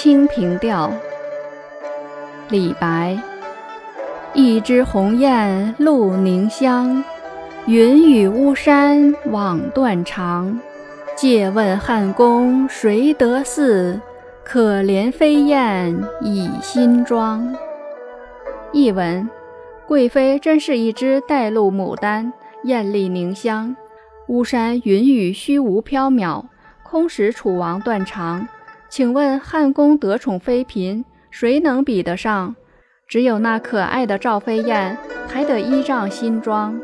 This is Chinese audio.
清平调》李白。一枝红艳露凝香，云雨巫山枉断肠。借问汉宫谁得似？可怜飞燕倚新妆。译文：贵妃真是一枝带露牡丹，艳丽凝香。巫山云雨虚无缥缈，空使楚王断肠。请问汉宫得宠妃嫔，谁能比得上？只有那可爱的赵飞燕，还得依仗新妆。